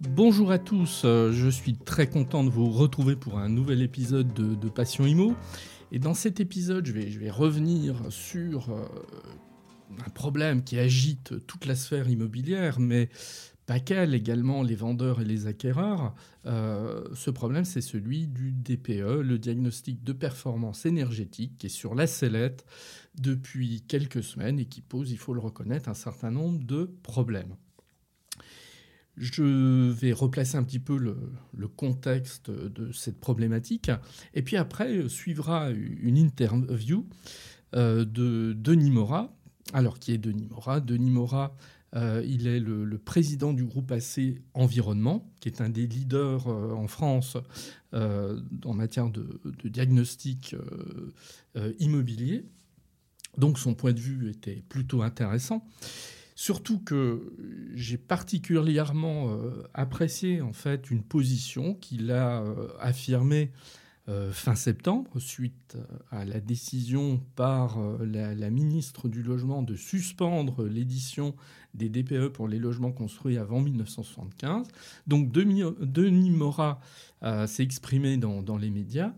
Bonjour à tous, euh, je suis très content de vous retrouver pour un nouvel épisode de, Passion Imo. Et dans cet épisode, je vais, revenir sur euh, un problème qui agite toute la sphère immobilière, mais pas qu'elle, également les vendeurs et les acquéreurs. Euh, ce problème, c'est celui du DPE, le diagnostic de performance énergétique, qui est sur la sellette depuis quelques semaines et qui pose, il faut le reconnaître, un certain nombre de problèmes. Je vais replacer un petit peu le, contexte de cette problématique. Et puis après, suivra une interview euh, de Denis Mora. Alors, qui est Denis Mora Denis Mora, euh, il est le, président du groupe AC Environnement, qui est un des leaders euh, en France en matière de, de diagnostic immobilier. Donc son point de vue était plutôt intéressant. Surtout que j'ai particulièrement euh, apprécié en fait une position qu'il a euh, affirmée euh, fin septembre suite à la décision par la, ministre du Logement de suspendre l'édition des DPE pour les logements construits avant 1975. Donc Denis, Morat s'est exprimé dans les médias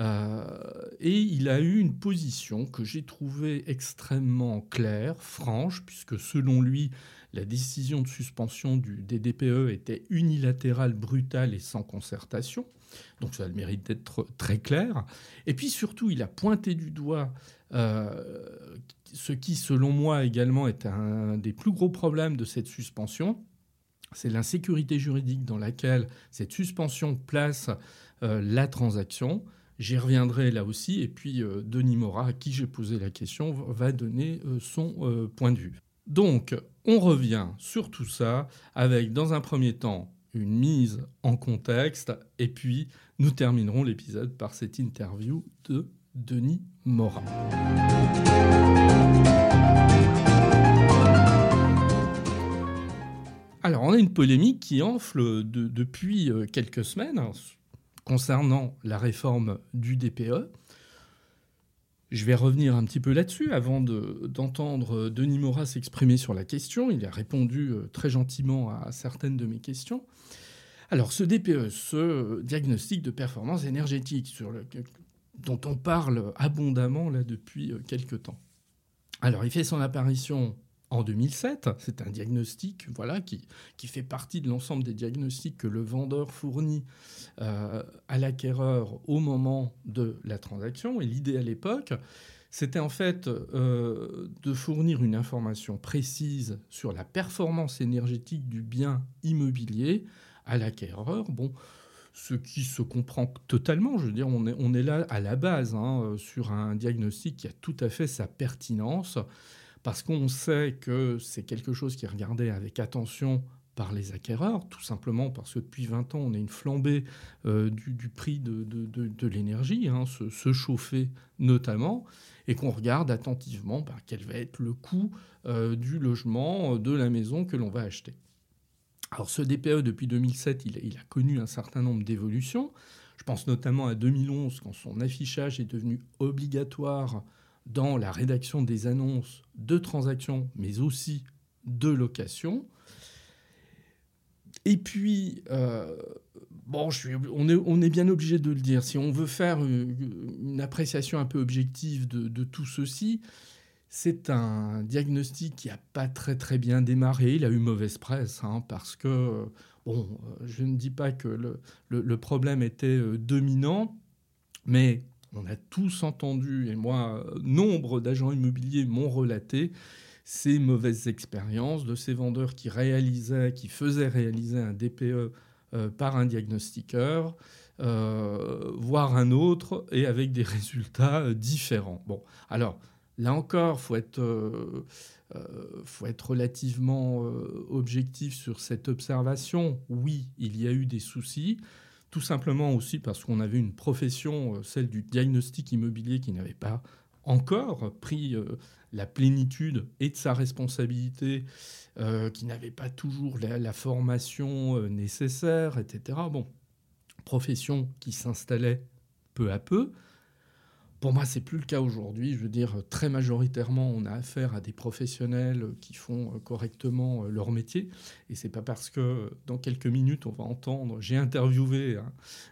et il a eu une position que j'ai trouvée extrêmement claire, franche, puisque selon lui, la décision de suspension du, des DPE était unilatérale, brutale et sans concertation. Donc ça a le mérite d'être très clair. Et puis surtout, il a pointé du doigt euh, ce qui, selon moi, également est un des plus gros problèmes de cette suspension. C'est l'insécurité juridique dans laquelle cette suspension place euh, la transaction. J'y reviendrai là aussi. Et puis euh, Denis Morat, à qui j'ai posé la question, va donner euh, son euh, point de vue. Donc, on revient sur tout ça avec, dans un premier temps, une mise en contexte. Et puis, nous terminerons l'épisode par cette interview de Denis Morat. Alors, on a une polémique qui enfle depuis quelques semaines concernant la réforme du DPE. Je vais revenir un petit peu là-dessus avant d'entendre Denis Morat s'exprimer sur la question. Il a répondu euh, très gentiment à certaines de mes questions. Alors ce DPE, ce diagnostic de performance énergétique sur le, dont on parle abondamment là depuis euh, quelques temps. Alors il fait son apparition en 2007. C'est un diagnostic voilà, qui, fait partie de l'ensemble des diagnostics que le vendeur fournit euh, à l'acquéreur au moment de la transaction. Et l'idée à l'époque, c'était en fait euh, de fournir une information précise sur la performance énergétique du bien immobilier à l'acquéreur. Bon, ce qui se comprend totalement. Je veux dire, on est, on est là à la base hein, sur un diagnostic qui a tout à fait sa pertinence parce qu'on sait que c'est quelque chose qui est regardé avec attention par les acquéreurs, tout simplement parce que depuis 20 ans, on a une flambée euh, du, prix de, l'énergie, hein, se, chauffer notamment, et qu'on regarde attentivement bah, quel va être le coût euh, du logement, de la maison que l'on va acheter. Alors ce DPE, depuis 2007, il, il a connu un certain nombre d'évolutions. Je pense notamment à 2011, quand son affichage est devenu obligatoire dans la rédaction des annonces de transactions, mais aussi de location. Et puis, euh, bon, on, est, bien obligé de le dire, si on veut faire une, appréciation un peu objective de, tout ceci, c'est un diagnostic qui n'a pas très très bien démarré. Il a eu mauvaise presse, hein, parce que, bon, je ne dis pas que le, le problème était euh, dominant, mais on a tous entendu, et moi, nombre d'agents immobiliers m'ont relaté ces mauvaises expériences de ces vendeurs qui réalisaient, qui faisaient réaliser un DPE euh, par un diagnostiqueur, euh, voire un autre, et avec des résultats euh, différents. Bon, alors là encore, faut faut être relativement objectif sur cette observation. Oui, il y a eu des soucis. Tout simplement aussi parce qu'on avait une profession, euh, celle du diagnostic immobilier, qui n'avait pas encore pris euh, la plénitude et de sa responsabilité, euh, qui n'avait pas toujours la, formation nécessaire, etc. Bon, profession qui s'installait peu à peu. Pour moi, c'est plus le cas aujourd'hui. Je veux dire, très majoritairement, on a affaire à des professionnels qui font correctement leur métier. Et c'est pas parce que dans quelques minutes, on va entendre, j'ai interviewé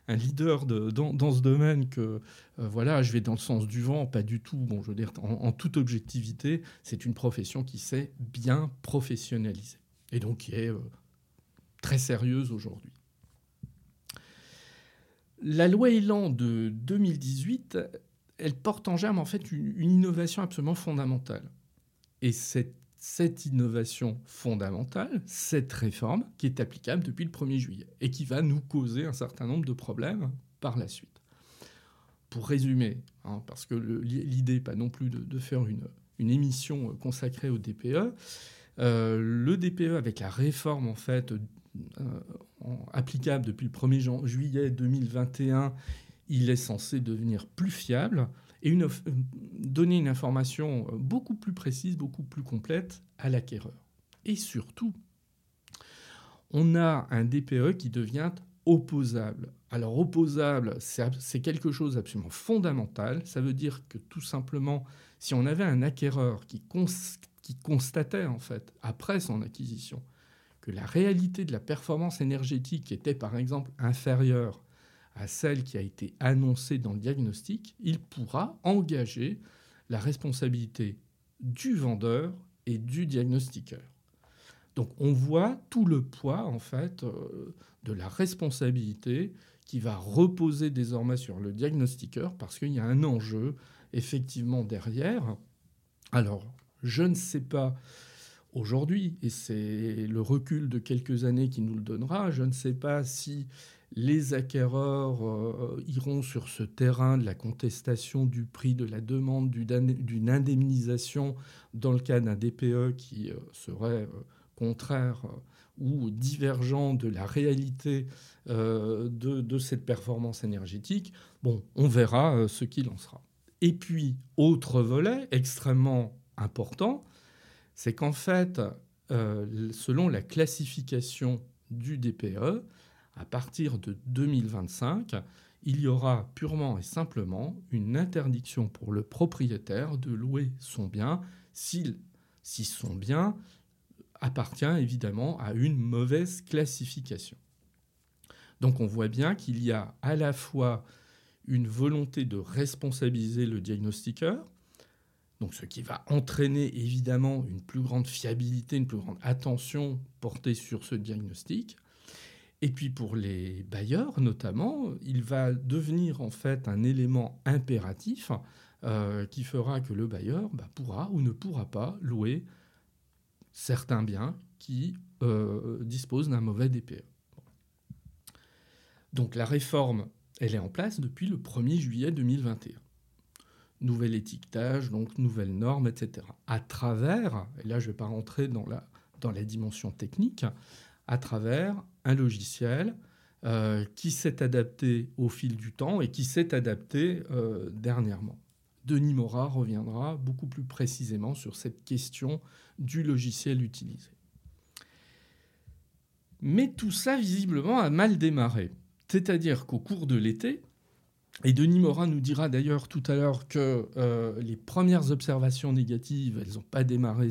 un, leader de, dans, ce domaine que voilà, je vais dans le sens du vent. Pas du tout. Bon, je veux dire, en, toute objectivité, c'est une profession qui s'est bien professionnalisée et donc qui est très sérieuse aujourd'hui. La loi Elan de 2018, elle porte en germe en fait une, innovation absolument fondamentale. Et cette, cette innovation fondamentale, cette réforme, qui est applicable depuis le 1er juillet et qui va nous causer un certain nombre de problèmes par la suite. Pour résumer, hein, parce que l'idée pas non plus de, faire une, émission consacrée au DPE, euh, le DPE avec la réforme en fait euh, applicable depuis le 1er juillet 2021, il est censé devenir plus fiable et donner une information beaucoup plus précise, beaucoup plus complète à l'acquéreur. Et surtout, on a un DPE qui devient opposable. Alors opposable, c'est quelque chose d'absolument fondamental. Ça veut dire que tout simplement, si on avait un acquéreur qui constatait en fait, après son acquisition, que la réalité de la performance énergétique était par exemple inférieure à celle qui a été annoncée dans le diagnostic, il pourra engager la responsabilité du vendeur et du diagnostiqueur. Donc on voit tout le poids en fait euh, de la responsabilité qui va reposer désormais sur le diagnostiqueur parce qu'il y a un enjeu effectivement derrière. Alors, je ne sais pas aujourd'hui, et c'est le recul de quelques années qui nous le donnera, je ne sais pas si les acquéreurs euh, iront sur ce terrain de la contestation du prix de la demande d'une indemnisation dans le cas d'un DPE qui euh, serait euh, contraire ou divergent de la réalité de, de, cette performance énergétique. Bon, on verra ce qu'il en sera. Et puis, autre volet extrêmement important, c'est qu'en fait, selon la classification du DPE, à partir de 2025, il y aura purement et simplement une interdiction pour le propriétaire de louer son bien si, si son bien appartient évidemment à une mauvaise classification. Donc on voit bien qu'il y a à la fois une volonté de responsabiliser le diagnostiqueur, donc ce qui va entraîner évidemment une plus grande fiabilité, une plus grande attention portée sur ce diagnostic. Et puis pour les bailleurs notamment, il va devenir en fait un élément impératif euh, qui fera que le bailleur bah, pourra ou ne pourra pas louer certains biens qui euh, disposent d'un mauvais DPE. Donc la réforme, elle est en place depuis le 1er juillet 2021 nouvel étiquetage, donc nouvelles normes, etc. À travers, et là je ne vais pas rentrer dans la, dans la dimension technique, à travers un logiciel euh, qui s'est adapté au fil du temps et qui s'est adapté euh, dernièrement. Denis Mora reviendra beaucoup plus précisément sur cette question du logiciel utilisé. Mais tout ça, visiblement, a mal démarré. C'est-à-dire qu'au cours de l'été, et Denis Morin nous dira d'ailleurs tout à l'heure que euh, les premières observations négatives, elles n'ont pas démarré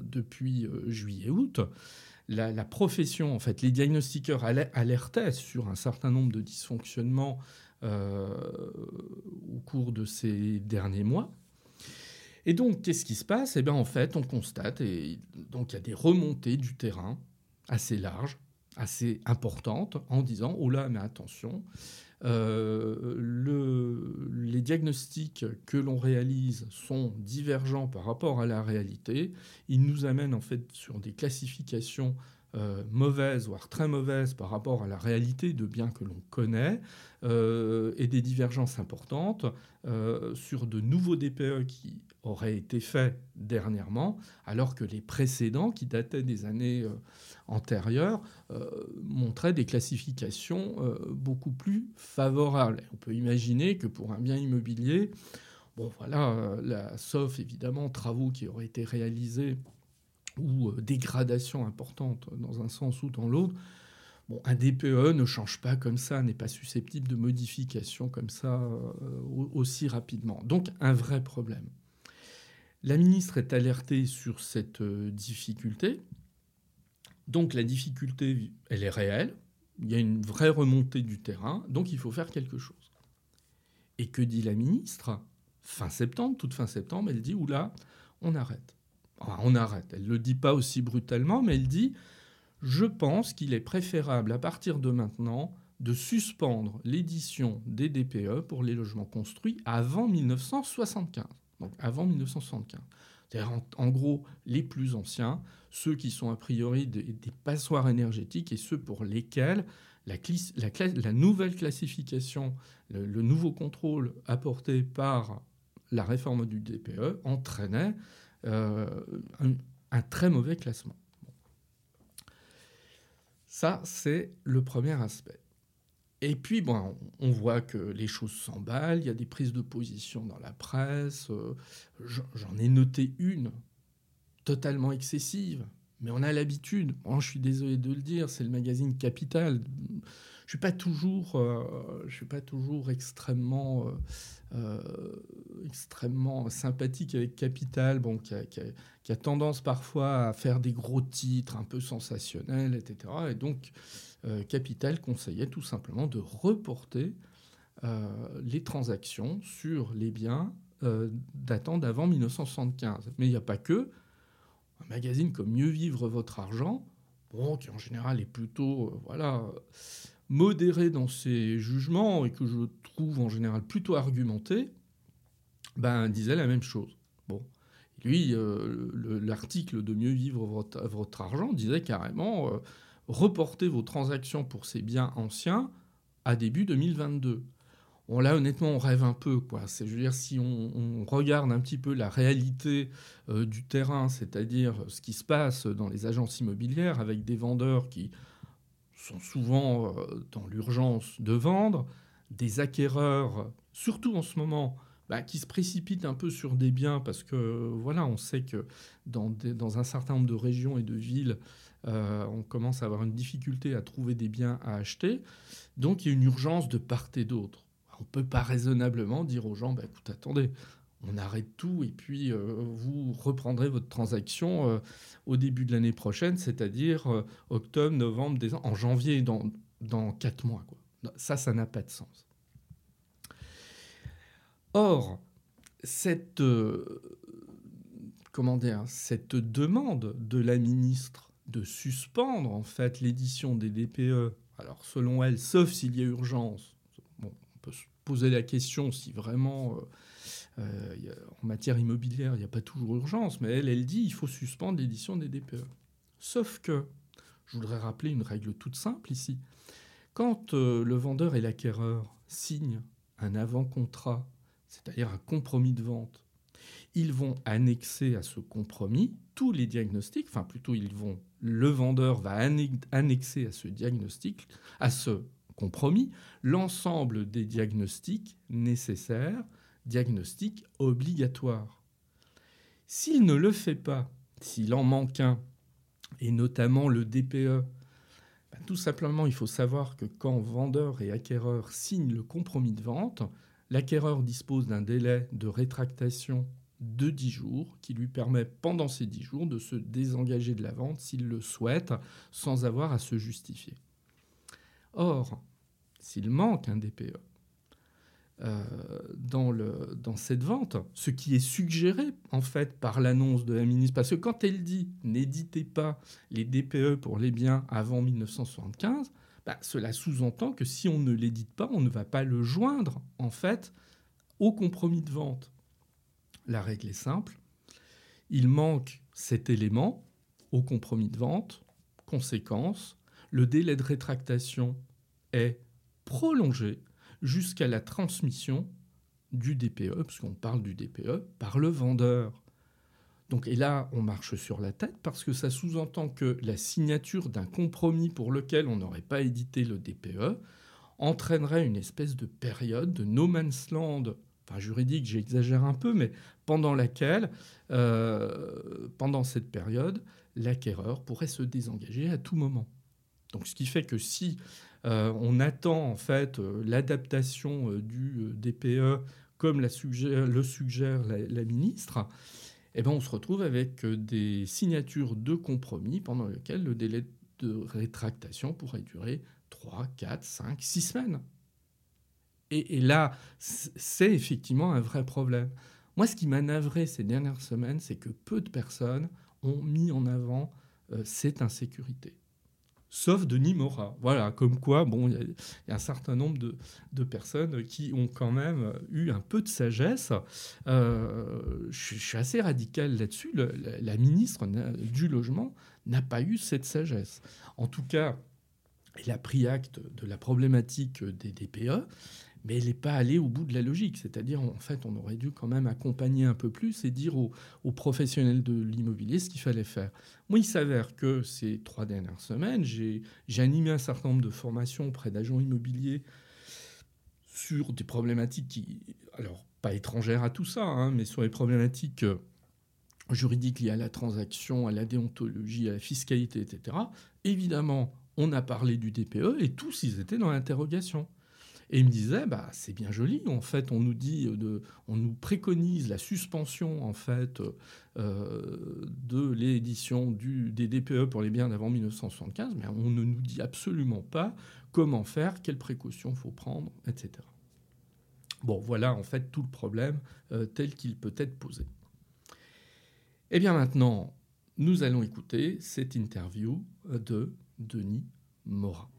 depuis euh, juillet-août. La, profession, en fait, les diagnostiqueurs alertaient sur un certain nombre de dysfonctionnements au cours de ces derniers mois. Et donc, qu'est-ce qui se passe? Eh bien, en fait, on constate, et donc il y a des remontées du terrain assez larges, assez importantes, en disant, oh là, mais attention, euh, le, les diagnostics que l'on réalise sont divergents par rapport à la réalité. Ils nous amènent en fait sur des classifications euh, mauvaises, voire très mauvaises par rapport à la réalité de biens que l'on connaît, euh, et des divergences importantes sur de nouveaux DPE qui auraient été faits dernièrement, alors que les précédents, qui dataient des années antérieures euh, montrait des classifications euh, beaucoup plus favorables. On peut imaginer que pour un bien immobilier, bon voilà, euh, la, sauf évidemment travaux qui auraient été réalisés ou dégradation importante dans un sens ou dans l'autre, un DPE ne change pas comme ça, n'est pas susceptible de modification comme ça aussi rapidement. Donc un vrai problème. La ministre est alertée sur cette difficulté. Donc la difficulté, elle est réelle. Il y a une vraie remontée du terrain. Donc il faut faire quelque chose. Et que dit la ministre? Fin septembre, toute fin septembre, elle dit, oula, on arrête. on arrête. Elle ne le dit pas aussi brutalement, mais elle dit, je pense qu'il est préférable à partir de maintenant de suspendre l'édition des DPE pour les logements construits avant 1975. Donc avant 1975. C'est-à-dire en, gros les plus anciens, ceux qui sont a priori des, passoires énergétiques et ceux pour lesquels la, nouvelle classification, le, nouveau contrôle apporté par la réforme du DPE entraînait euh, un très mauvais classement. Ça, c'est le premier aspect. Et puis, bon, on voit que les choses s'emballent, il y a des prises de position dans la presse. Euh, j'en ai noté une totalement excessive, mais on a l'habitude. je suis désolé de le dire, c'est le magazine Capital. Je suis pas toujours, euh, je suis pas toujours extrêmement euh, euh, extrêmement sympathique avec Capital, bon, qui a, tendance parfois à faire des gros titres un peu sensationnels, etc. Et donc, Capital conseillait tout simplement de reporter les transactions sur les biens datant d'avant 1975. Mais il n'y a pas que. Un magazine comme Mieux vivre votre argent, bon, qui en général est plutôt voilà, modéré dans ses jugements et que je trouve en général plutôt argumenté, ben, disait la même chose. Bon. Lui, euh, l'article de Mieux vivre votre, argent disait carrément euh, reportez vos transactions pour ces biens anciens à début 2022. Bon, là, honnêtement, on rêve un peu. Quoi. Je veux dire, si on, regarde un petit peu la réalité euh, du terrain, c'est-à-dire ce qui se passe dans les agences immobilières avec des vendeurs qui sont souvent dans l'urgence de vendre, des acquéreurs, surtout en ce moment, bah, qui se précipitent un peu sur des biens parce que voilà, on sait que dans, dans un certain nombre de régions et de villes, euh, on commence à avoir une difficulté à trouver des biens à acheter. Donc il y a une urgence de part et d'autre. On ne peut pas raisonnablement dire aux gens, bah, écoute, attendez, on arrête tout et puis euh, vous reprendrez votre transaction euh, au début de l'année prochaine, c'est-à-dire octobre, novembre, décembre, en janvier, dans, dans quatre mois. Ça, ça n'a pas de sens. Or, cette, euh, comment dire, cette demande de la ministre de suspendre en fait l'édition des DPE, alors selon elle, sauf s'il y a urgence, on peut se poser la question si vraiment euh, en matière immobilière il n'y a pas toujours urgence, mais elle, elle dit il faut suspendre l'édition des DPE. Sauf que, je voudrais rappeler une règle toute simple ici, quand euh, le vendeur et l'acquéreur signent un avant-contrat, c'est-à-dire un compromis de vente, ils vont annexer à ce compromis tous les diagnostics, enfin plutôt ils vont, le vendeur va annexer à ce diagnostic, à ce compromis, l'ensemble des diagnostics nécessaires, diagnostics obligatoires. S'il ne le fait pas, s'il en manque un, et notamment le DPE, ben, tout simplement, il faut savoir que quand vendeur et acquéreur signent le compromis de vente, l'acquéreur dispose d'un délai de rétractation de 10 jours qui lui permet pendant ces 10 jours de se désengager de la vente s'il le souhaite sans avoir à se justifier. Or, s'il manque un DPE, euh, dans, cette vente, ce qui est suggéré en fait par l'annonce de la ministre, parce que quand elle dit n'éditez pas les DPE pour les biens avant 1975, bah, cela sous-entend que si on ne l'édite pas, on ne va pas le joindre en fait au compromis de vente. La règle est simple, il manque cet élément au compromis de vente. Conséquence, le délai de rétractation est prolongé jusqu'à la transmission du DPE, puisqu'on parle du DPE, par le vendeur. Donc, et là, on marche sur la tête parce que ça sous-entend que la signature d'un compromis pour lequel on n'aurait pas édité le DPE entraînerait une espèce de période de no man's land, enfin juridique, j'exagère un peu, mais pendant laquelle, euh, pendant cette période, l'acquéreur pourrait se désengager à tout moment. Donc, ce qui fait que si on attend en fait l'adaptation du DPE comme le suggère la, ministre, eh ben, on se retrouve avec des signatures de compromis pendant lesquelles le délai de rétractation pourrait durer 3, 4, 5, 6 semaines. Et, là, c'est effectivement un vrai problème. Moi, ce qui m'a navré ces dernières semaines, c'est que peu de personnes ont mis en avant euh, cette insécurité. Sauf Denis Morat. Voilà, comme quoi, bon, il y, a un certain nombre de, personnes qui ont quand même eu un peu de sagesse. Euh, je, suis assez radical là-dessus. La, ministre du Logement n'a pas eu cette sagesse. En tout cas, elle a pris acte de la problématique des DPE mais elle n'est pas allée au bout de la logique. C'est-à-dire, en fait, on aurait dû quand même accompagner un peu plus et dire aux, professionnels de l'immobilier ce qu'il fallait faire. Moi, il s'avère que ces trois dernières semaines, j'ai animé un certain nombre de formations auprès d'agents immobiliers sur des problématiques qui, alors, pas étrangères à tout ça, hein, mais sur les problématiques euh, juridiques liées à la transaction, à la déontologie, à la fiscalité, etc. Évidemment, on a parlé du DPE et tous, ils étaient dans l'interrogation. Et il me disait, bah, c'est bien joli. En fait, on nous dit, on nous préconise la suspension en fait euh, de l'édition des DPE pour les biens d'avant 1975, mais on ne nous dit absolument pas comment faire, quelles précautions faut prendre, etc. Bon, voilà en fait tout le problème euh, tel qu'il peut être posé. Et eh bien maintenant, nous allons écouter cette interview de Denis Morin.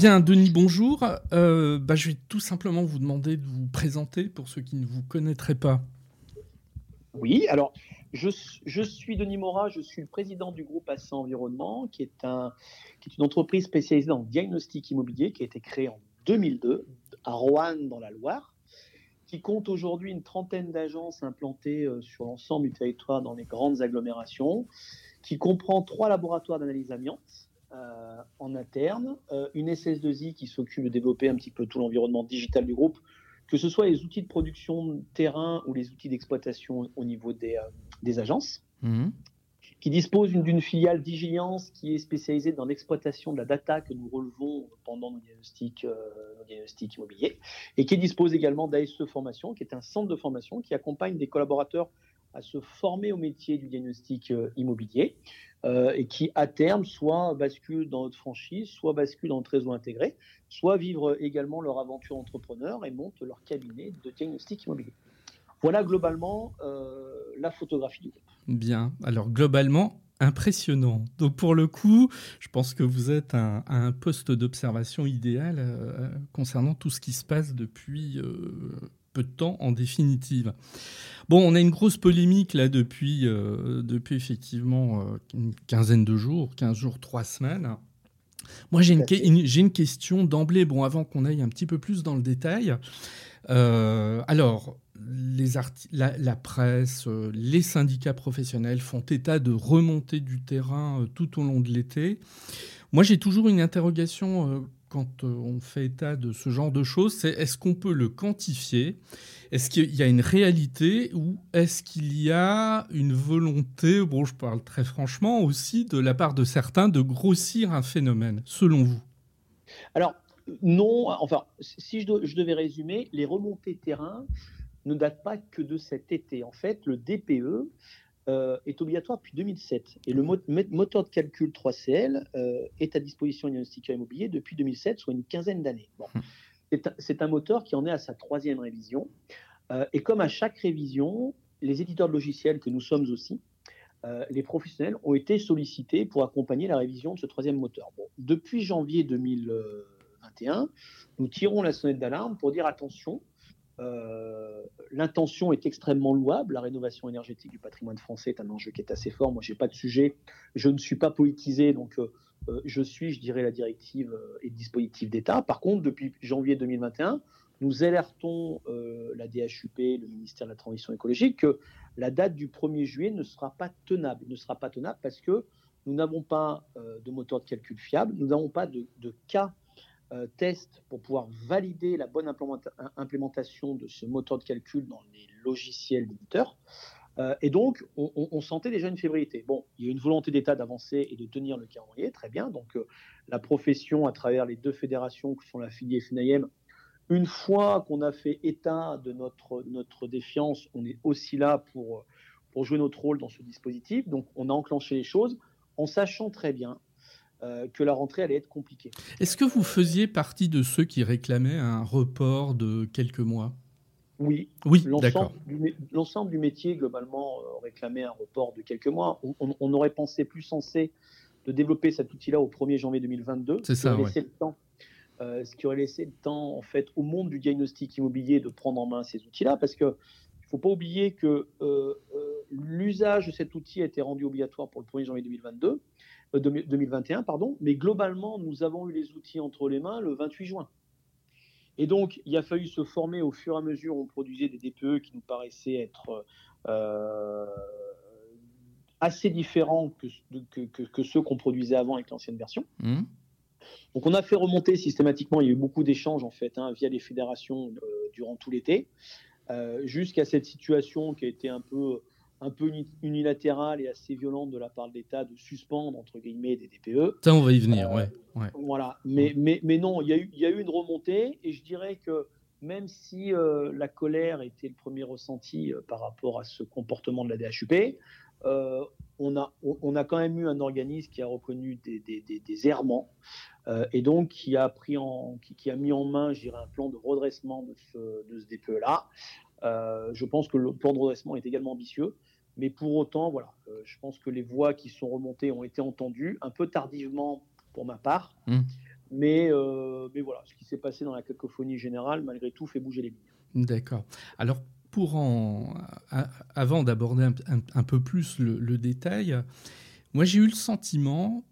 Bien, Denis, bonjour. Euh, bah, je vais tout simplement vous demander de vous présenter pour ceux qui ne vous connaîtraient pas. Oui, alors je, suis Denis Mora, je suis le président du groupe Assa Environnement, qui est, une entreprise spécialisée dans le diagnostic immobilier qui a été créée en 2002 à Roanne dans la Loire, qui compte aujourd'hui une trentaine d'agences implantées euh, sur l'ensemble du territoire dans les grandes agglomérations, qui comprend trois laboratoires d'analyse amiante euh, en interne, euh, une SS2I qui s'occupe de développer un petit peu tout l'environnement digital du groupe, que ce soit les outils de production de terrain ou les outils d'exploitation au niveau des, euh, des agences, mhm. qui dispose d'une filiale Vigilance qui est spécialisée dans l'exploitation de la data que nous relevons pendant nos diagnostics, nos diagnostics immobiliers, et qui dispose également d'ASE Formation, qui est un centre de formation qui accompagne des collaborateurs à se former au métier du diagnostic immobilier. Euh, et qui, à terme, soit basculent dans notre franchise, soit basculent dans notre réseau intégré, soit vivent également leur aventure entrepreneur et montent leur cabinet de diagnostic immobilier. Voilà globalement euh, la photographie du groupe. Bien. Alors, globalement, impressionnant. Donc, pour le coup, je pense que vous êtes à un poste d'observation idéal euh, concernant tout ce qui se passe depuis peu de temps en définitive. Bon, on a une grosse polémique là depuis, euh, depuis effectivement euh, une quinzaine de jours, 15 jours, 3 semaines. Moi, j'ai une, question d'emblée, bon, avant qu'on aille un petit peu plus dans le détail. Euh, alors, les la, la, presse, les syndicats professionnels font état de remontée du terrain tout au long de l'été. Moi, j'ai toujours une interrogation quand euh, on fait état de ce genre de choses, c'est est-ce qu'on peut le quantifier? Est-ce qu'il y a une réalité ou est-ce qu'il y a une volonté, bon je parle très franchement aussi, de la part de certains de grossir un phénomène, selon vous? Alors non, enfin si je, devais résumer, les remontées terrain ne datent pas que de cet été. En fait, le DPE, euh, est obligatoire depuis 2007. Et le moteur de calcul 3CL euh, est à disposition des diagnostiqueurs immobiliers depuis 2007, soit une quinzaine d'années. Bon. Hmm. C'est un, moteur qui en est à sa troisième révision. Euh, et comme à chaque révision, les éditeurs de logiciels, que nous sommes aussi, les professionnels ont été sollicités pour accompagner la révision de ce troisième moteur. Bon, depuis janvier 2021, nous tirons la sonnette d'alarme pour dire attention, euh, l'intention est extrêmement louable. La rénovation énergétique du patrimoine français est un enjeu qui est assez fort. Moi, je n'ai pas de sujet. Je ne suis pas politisé, donc euh, euh, je suis, je dirais, la directive et dispositif d'État. Par contre, depuis janvier 2021, nous alertons la DHUP, le ministère de la Transition écologique, que la date du 1er juillet ne sera pas tenable. Ne sera pas tenable parce que nous n'avons pas de moteur de calcul fiable, nous n'avons pas de cas euh, test pour pouvoir valider la bonne implémentation de ce moteur de calcul dans les logiciels d'éditeurs. et donc, on, sentait déjà une fébrilité. Bon, il y a une volonté d'État d'avancer et de tenir le calendrier, très bien. Donc, la profession, à travers les deux fédérations qui sont la FIDI et FINAIM, une fois qu'on a fait état de notre, notre défiance, on est aussi là pour, pour jouer notre rôle dans ce dispositif. Donc, on a enclenché les choses en sachant très bien euh, que la rentrée allait être compliquée. Est-ce que vous faisiez partie de ceux qui réclamaient un report de quelques mois? Oui. Oui. L'ensemble du, métier, globalement, euh, réclamait un report de quelques mois. On, aurait pensé plus sensé de développer cet outil-là au 1er janvier 2022. C'est ça, le temps euh, ce qui aurait laissé le temps en fait au monde du diagnostic immobilier de prendre en main ces outils-là, parce que il faut pas oublier que euh, euh, l'usage de cet outil a été rendu obligatoire pour le 1er janvier 2022, 2021, pardon, mais globalement nous avons eu les outils entre les mains le 28 juin. Et donc, il a fallu se former au fur et à mesure où on produisait des DPE qui nous paraissaient être assez différents que, que, ceux qu'on produisait avant avec l'ancienne version. Mmh. Donc on a fait remonter systématiquement, il y a eu beaucoup d'échanges en fait hein, via les fédérations euh, durant tout l'été, euh, jusqu'à cette situation qui a été un peu, un peu unilatérale et assez violente de la part de l'État de suspendre entre guillemets des DPE. Ça on va y venir, euh, ouais, Voilà, mais, mais, mais non, il y, a eu, il y a eu une remontée et je dirais que même si la colère était le premier ressenti par rapport à ce comportement de la DHUP, euh, on, a, on, a quand même eu un organisme qui a reconnu des, errements euh, et donc qui a, pris en, qui, a mis en main, je un plan de redressement de ce, DPE-là. Euh, je pense que le plan de redressement est également ambitieux, mais pour autant, voilà, je pense que les voix qui sont remontées ont été entendues, un peu tardivement pour ma part, mmh. mais, mais voilà, ce qui s'est passé dans la cacophonie générale, malgré tout, fait bouger les lignes. D'accord. Alors, pour en, avant d'aborder un, peu plus le, détail, moi j'ai eu le sentiment,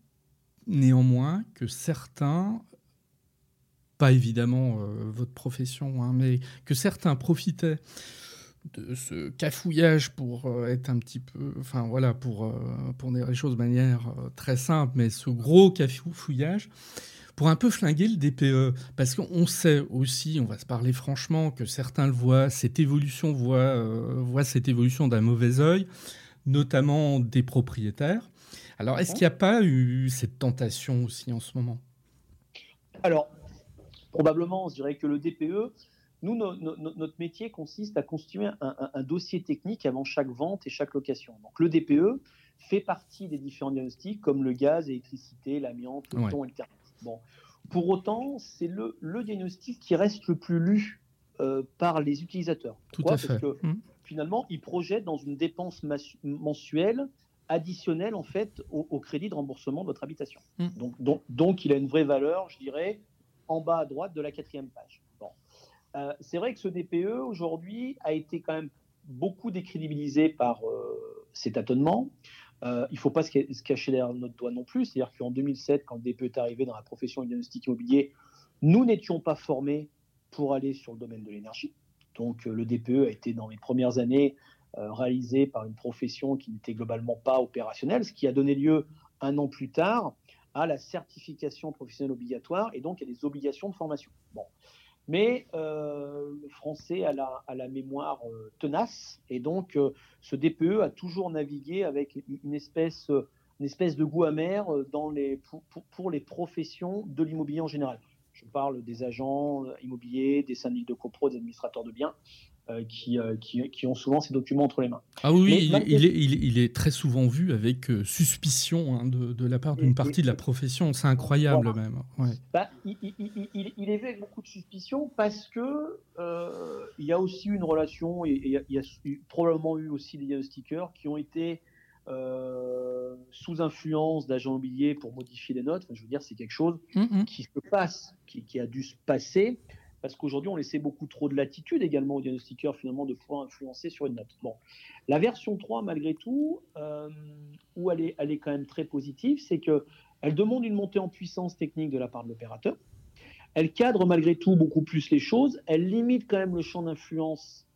néanmoins, que certains, pas évidemment euh, votre profession, hein, mais que certains profitaient de ce cafouillage pour euh, être un petit peu, enfin voilà, pour, euh, pour dire les choses de manière très simple, mais ce gros cafouillage pour un peu flinguer le DPE. Parce qu'on sait aussi, on va se parler franchement, que certains le voient, cette évolution voit, euh, cette évolution d'un mauvais œil, notamment des propriétaires. Alors, est-ce qu'il n'y a pas eu cette tentation aussi en ce moment? Alors, probablement, je dirais que le DPE, nous, notre métier consiste à constituer un, dossier technique avant chaque vente et chaque location. Donc, le DPE fait partie des différents diagnostics comme le gaz, l'électricité, l'amiante, le ton et le. Bon. Pour autant, c'est le, le, diagnostic qui reste le plus lu euh, par les utilisateurs. Tout à fait. Parce que mmh. finalement, ils projettent dans une dépense mensuelle additionnelle en fait au, crédit de remboursement de votre habitation. Mmh. Donc, donc, il a une vraie valeur, je dirais, en bas à droite de la quatrième page. Euh, c'est vrai que ce DPE aujourd'hui a été quand même beaucoup décrédibilisé par euh, cet tâtonnement. Euh, il ne faut pas se, cacher derrière notre doigt non plus. C'est-à-dire qu'en 2007, quand le DPE est arrivé dans la profession du immobilier, nous n'étions pas formés pour aller sur le domaine de l'énergie. Donc euh, le DPE a été dans les premières années euh, réalisé par une profession qui n'était globalement pas opérationnelle, ce qui a donné lieu un an plus tard à la certification professionnelle obligatoire et donc à des obligations de formation. Bon mais euh, le français a la, mémoire euh, tenace, et donc euh, ce DPE a toujours navigué avec une espèce, de goût amer dans pour, pour, les professions de l'immobilier en général. Je parle des agents immobiliers, des syndics de copro, des administrateurs de biens. Euh, euh, qui, qui, ont souvent ces documents entre les mains. Ah oui, il, est, il, est, très souvent vu avec euh, suspicion hein, de, de, la part d'une partie de la profession. C'est incroyable même. Bah, il, est vu avec beaucoup de suspicion parce que il y a aussi une relation, et il y, a probablement eu aussi des stickers qui ont été sous influence d'agents immobiliers pour modifier les notes. je veux dire, c'est quelque chose mm, mm. qui se passe, qui, qui, a dû se passer parce qu'aujourd'hui, on laissait beaucoup trop de latitude également aux diagnostiqueurs finalement de pouvoir influencer sur une note. Bon, la version 3, malgré tout, euh, où elle est, elle quand même très positive, c'est qu'elle demande une montée en puissance technique de la part de l'opérateur. Elle cadre malgré tout beaucoup plus les choses. Elle limite quand même le champ d'influence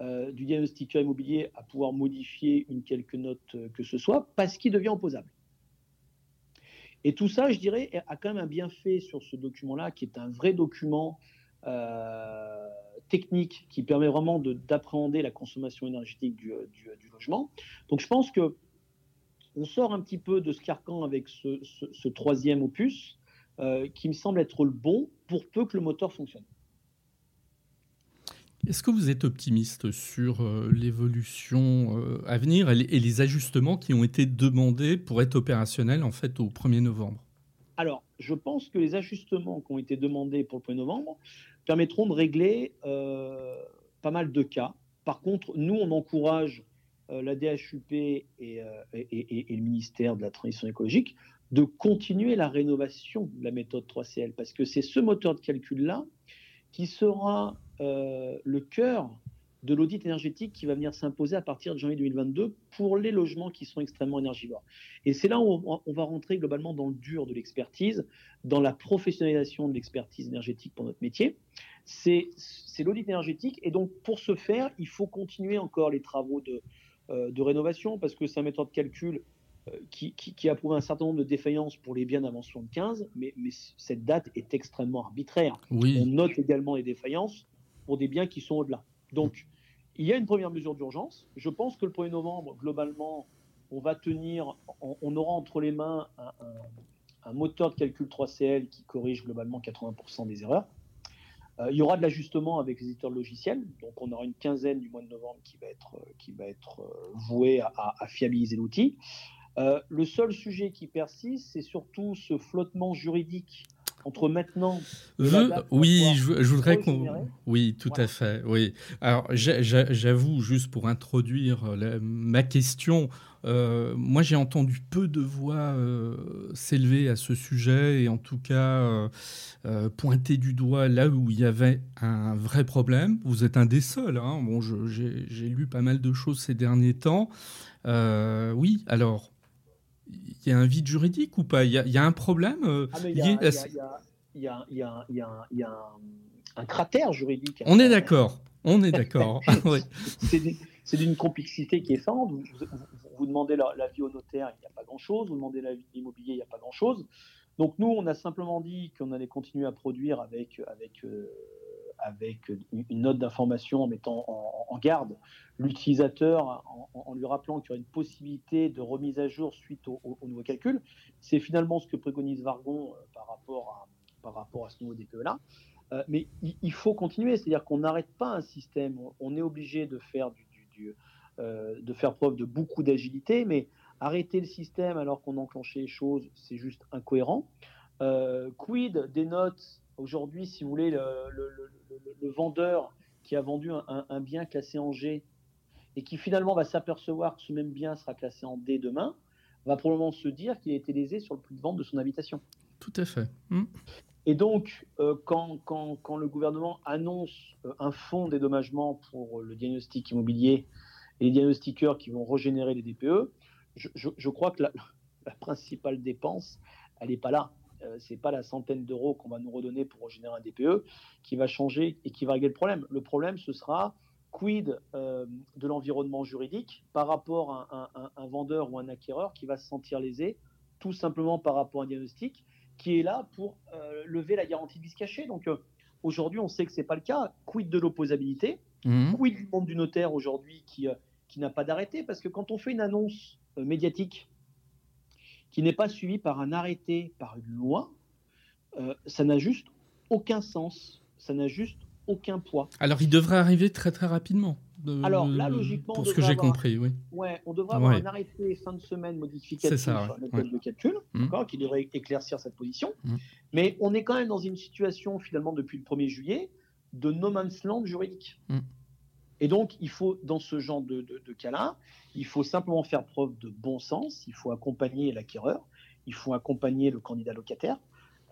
euh, du diagnostiqueur immobilier à pouvoir modifier une quelque note euh, que ce soit, parce qu'il devient opposable. Et tout ça, je dirais, a quand même un bienfait sur ce document-là, qui est un vrai document euh, technique qui permet vraiment d'appréhender la consommation énergétique du, du, logement. Donc je pense que on sort un petit peu de ce carcan avec ce, ce, troisième opus qui me semble être le bon pour peu que le moteur fonctionne. Est-ce que vous êtes optimiste sur euh, l'évolution euh, à venir et les, ajustements qui ont été demandés pour être opérationnels en fait au 1er novembre? Alors, je pense que les ajustements qui ont été demandés pour le 1er novembre permettront de régler euh, pas mal de cas. Par contre, nous, on encourage la DHUP et, et, le ministère de la Transition écologique de continuer la rénovation de la méthode 3CL parce que c'est ce moteur de calcul-là qui sera euh, le cœur de l'audit énergétique qui va venir s'imposer à partir de janvier 2022 pour les logements qui sont extrêmement énergivores. Et c'est là où on, va rentrer globalement dans le dur de l'expertise, dans la professionnalisation de l'expertise énergétique pour notre métier. C'est l'audit énergétique. Et donc, pour ce faire, il faut continuer encore les travaux de, euh, de rénovation parce que c'est un méthode de calcul euh, qui, a prouvé un certain nombre de défaillances pour les biens d'avant 75, mais, mais cette date est extrêmement arbitraire. On note également les défaillances pour des biens qui sont au-delà. Donc, il y a une première mesure d'urgence. Je pense que le 1er novembre, globalement, on va tenir, on, aura entre les mains un, moteur de calcul 3CL qui corrige globalement 80% des erreurs. Euh, il y aura de l'ajustement avec les éditeurs logiciels, donc on aura une quinzaine du mois de novembre qui va être, qui va être euh, vouée à, fiabiliser l'outil. Euh, le seul sujet qui persiste, c'est surtout ce flottement juridique entre maintenant. oui, je, voudrais qu'on. Oui, tout à fait. Oui. Alors, j'avoue, juste pour introduire ma question, euh, moi j'ai entendu peu de voix euh, s'élever à ce sujet et en tout cas pointer du doigt là où il y avait un vrai problème. Vous êtes un des seuls. Hein. Bon, j'ai lu pas mal de choses ces derniers temps. oui, alors y a un vide juridique ou pas? Il y, a, un problème Il y a un cratère juridique. On est d'accord. On est d'accord. C'est d'une complexité qui est sans. Vous, vous, demandez l'avis au notaire, il n'y a pas grand-chose. Vous demandez l'avis de l'immobilier, il n'y a pas grand-chose. Donc nous, on a simplement dit qu'on allait continuer à produire avec, avec euh, avec une note d'information en mettant en, garde l'utilisateur, en, lui rappelant qu'il y aura une possibilité de remise à jour suite au, nouveau calcul. C'est finalement ce que préconise Vargon euh, par, rapport à, ce nouveau DPE-là. Euh, mais il, faut continuer, c'est-à-dire qu'on n'arrête pas un système, on, est obligé de faire, euh, de faire preuve de beaucoup d'agilité, mais arrêter le système alors qu'on enclenchait les choses, c'est juste incohérent. quid des notes? Aujourd'hui, si vous voulez, le, vendeur qui a vendu un, bien classé en G et qui finalement va s'apercevoir que ce même bien sera classé en D demain, va probablement se dire qu'il a été lésé sur le prix de vente de son habitation. Tout à fait. Hmm. Et donc, euh, quand, quand, le gouvernement annonce euh, un fonds dédommagement pour le diagnostic immobilier et les diagnostiqueurs qui vont régénérer les DPE, je, crois que la, la principale dépense, elle n'est pas là. Euh, c'est pas la centaine d'euros qu'on va nous redonner pour régénérer un DPE qui va changer et qui va régler le problème. Le problème, ce sera quid euh, de l'environnement juridique par rapport à un, vendeur ou un acquéreur qui va se sentir lésé, tout simplement par rapport à un diagnostic qui est là pour euh, lever la garantie de vice caché. Donc aujourd'hui, on sait que c'est pas le cas. Quid de l'opposabilité? Mmh. Quid du monde du notaire aujourd'hui qui, qui n'a pas d'arrêté? Parce que quand on fait une annonce médiatique qui n'est pas suivi par un arrêté, par une loi, euh, ça n'a juste aucun sens, ça n'a juste aucun poids. Alors il devrait arriver très très rapidement. Alors là, logiquement, pour ce que j'ai compris, oui. Ouais, on devrait avoir un arrêté fin de semaine modificatif sur la méthode de calcul, mmh. qui devrait éclaircir cette position. Mmh. Mais on est quand même dans une situation finalement depuis le 1er juillet de no man's land juridique. Mmh. Et donc, il faut, dans ce genre de, cas-là, il faut simplement faire preuve de bon sens, il faut accompagner l'acquéreur, il faut accompagner le candidat locataire,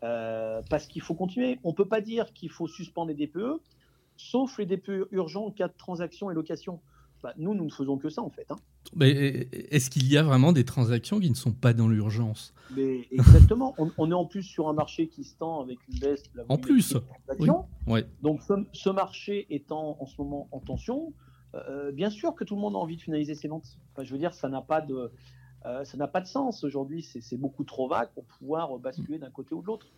euh, parce qu'il faut continuer. On ne peut pas dire qu'il faut suspendre les DPE, sauf les DPE urgents en cas de transaction et location. Bah, nous, nous ne faisons que ça en fait. Hein. Mais est-ce qu'il y a vraiment des transactions qui ne sont pas dans l'urgence? Exactement. on, est en plus sur un marché qui se tend avec une baisse de la En plus oui. Donc ce, marché étant en ce moment en tension, euh, bien sûr que tout le monde a envie de finaliser ses ventes. Enfin, je veux dire, ça n'a pas de, euh, ça n'a pas de sens aujourd'hui. C'est beaucoup trop vague pour pouvoir basculer d'un côté ou de l'autre.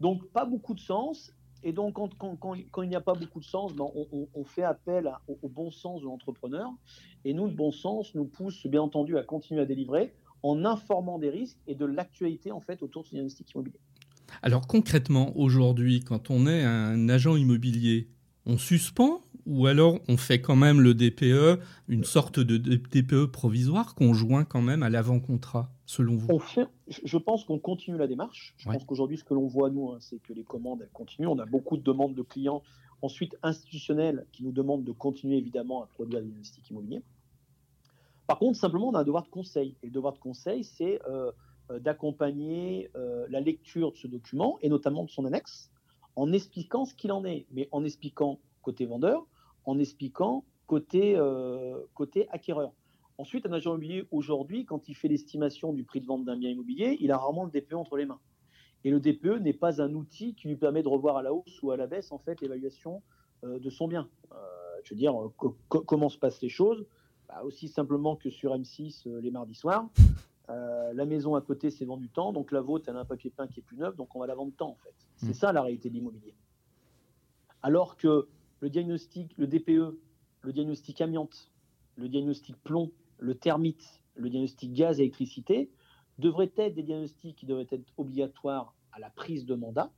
Donc pas beaucoup de sens. Et donc, quand, il n'y a pas beaucoup de sens, ben, on, fait appel au, bon sens de l'entrepreneur. Et nous, le bon sens nous pousse, bien entendu, à continuer à délivrer en informant des risques et de l'actualité en fait autour de ce diagnostic immobilier. Alors concrètement, aujourd'hui, quand on est un agent immobilier, on suspend ou alors on fait quand même le DPE, une sorte de DPE provisoire qu'on joint quand même à l'avant-contrat, selon vous? Je pense qu'on continue la démarche. Je pense qu'aujourd'hui, ce que l'on voit, nous, hein, c'est que les commandes, elles continuent. On a beaucoup de demandes de clients, ensuite institutionnels, qui nous demandent de continuer évidemment à produire des diagnostics immobiliers. Par contre, simplement, on a un devoir de conseil. Et le devoir de conseil, c'est euh, euh, d'accompagner euh, la lecture de ce document, et notamment de son annexe, en expliquant ce qu'il en est, mais en expliquant côté vendeur, en expliquant côté, euh, côté acquéreur. Ensuite, un agent immobilier, aujourd'hui, quand il fait l'estimation du prix de vente d'un bien immobilier, il a rarement le DPE entre les mains. Et le DPE n'est pas un outil qui lui permet de revoir à la hausse ou à la baisse, en fait, l'évaluation euh, de son bien. Euh, je veux dire, comment se passent les choses? Bah, Aussi simplement que sur M6 les mardis soirs. La maison à côté s'est vendue temps, donc la vôtre, elle a un papier peint qui est plus neuf, donc on va la vendre tant, en fait. C'est mmh. ça la réalité de l'immobilier. Alors que le diagnostic, le DPE, le diagnostic amiante, le diagnostic plomb, le thermite, le diagnostic gaz et électricité devraient être des diagnostics qui devraient être obligatoires à la prise de mandat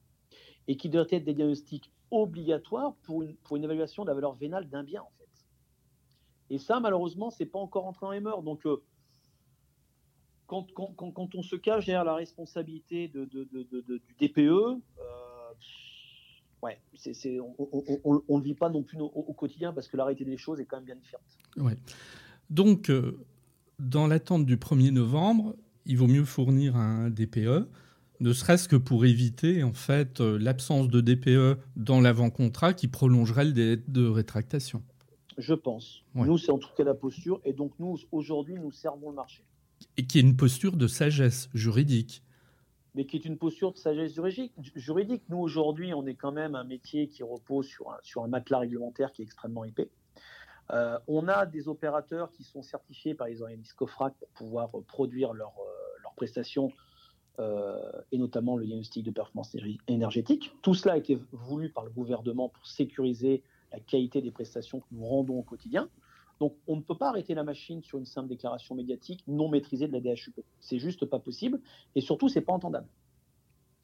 et qui devraient être des diagnostics obligatoires pour une, pour une évaluation de la valeur vénale d'un bien en fait. Et ça, malheureusement, c'est pas encore entré en émeur. Donc, euh, quand, quand, quand, on se cache derrière la responsabilité de, de, de, du DPE, euh, ouais, on ne le vit pas non plus au, quotidien parce que la réalité des choses est quand même bien différente. Ouais. Donc, euh, dans l'attente du 1er novembre, il vaut mieux fournir un DPE, ne serait-ce que pour éviter en fait euh, l'absence de DPE dans l'avant-contrat qui prolongerait le délai de rétractation. Je pense. Nous, c'est en tout cas la posture. Et donc, nous, aujourd'hui, nous servons le marché. Et qui est une posture de sagesse juridique mais qui est une posture de sagesse juridique. Nous, aujourd'hui, on est quand même un métier qui repose sur un, matelas réglementaire qui est extrêmement épais. Euh, on a des opérateurs qui sont certifiés par les organismes COFRAC pour pouvoir produire leurs leur euh, prestations euh, et notamment le diagnostic de performance énergétique. Tout cela a été voulu par le gouvernement pour sécuriser la qualité des prestations que nous rendons au quotidien. Donc, on ne peut pas arrêter la machine sur une simple déclaration médiatique non maîtrisée de la DHUP. C'est juste pas possible. Et surtout, c'est pas entendable.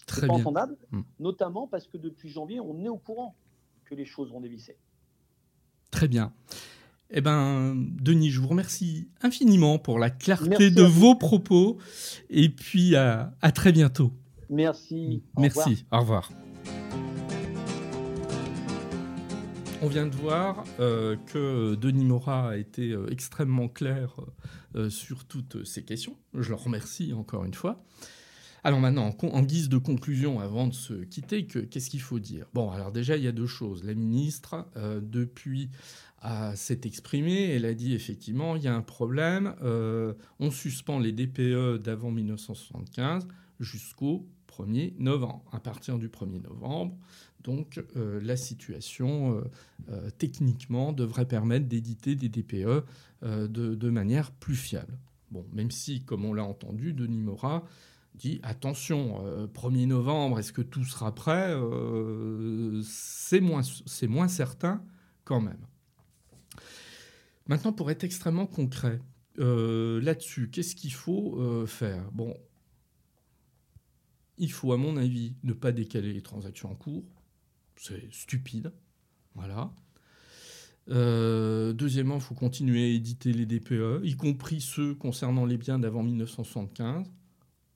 Très pas entendable, hmm. notamment parce que depuis janvier, on est au courant que les choses vont dévisser. Très bien. Eh ben, Denis, je vous remercie infiniment pour la clarté de vos propos. Et puis, à, très bientôt. Merci. Merci. Au revoir. On vient de voir euh, que Denis Morat a été euh, extrêmement clair euh, sur toutes ces questions. Je le remercie encore une fois. Alors maintenant, en, guise de conclusion, avant de se quitter, qu'est-ce qu'il faut dire? Bon, alors déjà, il y a deux choses. La ministre, depuis, s'est exprimée. Elle a dit effectivement, il y a un problème. on suspend les DPE d'avant 1975 jusqu'au 1er novembre. À partir du 1er novembre, donc euh, la situation euh, euh, techniquement devrait permettre d'éditer des DPE de, manière plus fiable. Bon, même si, comme on l'a entendu, Denis Morat dit attention, 1er novembre, est-ce que tout sera prêt C'est moins, moins certain quand même. Maintenant, pour être extrêmement concret là-dessus, qu'est-ce qu'il faut faire? Bon, il faut, à mon avis, ne pas décaler les transactions en cours c'est stupide. Voilà. Euh, deuxièmement, il faut continuer à éditer les DPE, y compris ceux concernant les biens d'avant 1975,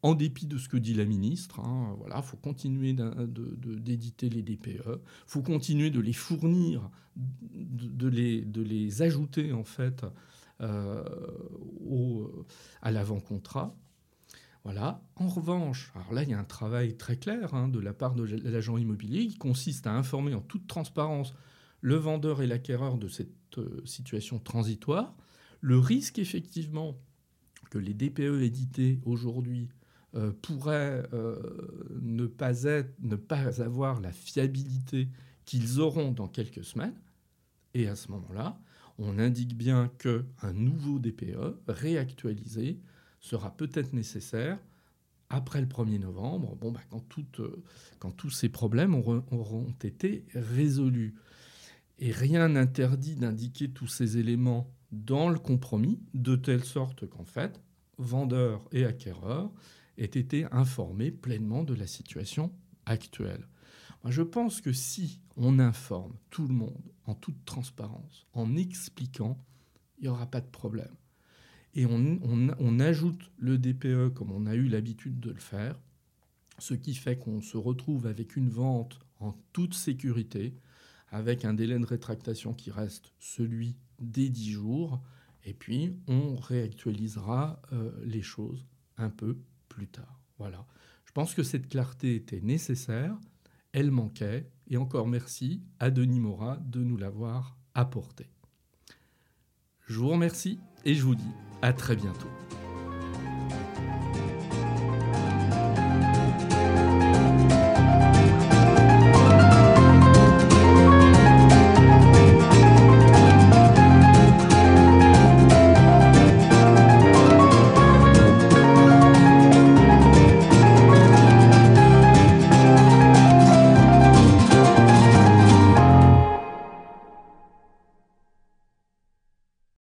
en dépit de ce que dit la ministre. Hein. voilà, il faut continuer d'éditer les DPE, il faut continuer de les fournir, de, les, ajouter en fait euh, à l'avant-contrat. Voilà. En revanche, alors là, il y a un travail très clair hein, de la part de l'agent immobilier qui consiste à informer en toute transparence le vendeur et l'acquéreur de cette euh, situation transitoire. Le risque, effectivement, que les DPE édités aujourd'hui euh, pourraient euh, ne, pas être, ne pas avoir la fiabilité qu'ils auront dans quelques semaines. Et à ce moment-là, on indique bien qu'un nouveau DPE réactualisé sera peut-être nécessaire après le 1er novembre, bon, bah, quand, euh, quand, tous ces problèmes auront, été résolus. Et rien n'interdit d'indiquer tous ces éléments dans le compromis, de telle sorte qu'en fait, vendeurs et acquéreurs aient été informés pleinement de la situation actuelle. je pense que si on informe tout le monde en toute transparence, en expliquant, il n'y aura pas de problème et on, ajoute le DPE comme on a eu l'habitude de le faire, ce qui fait qu'on se retrouve avec une vente en toute sécurité, avec un délai de rétractation qui reste celui des 10 jours, et puis on réactualisera euh, les choses un peu plus tard. Voilà. Je pense que cette clarté était nécessaire, elle manquait, et encore merci à Denis Morat de nous l'avoir apportée. Je vous remercie et je vous dis à très bientôt.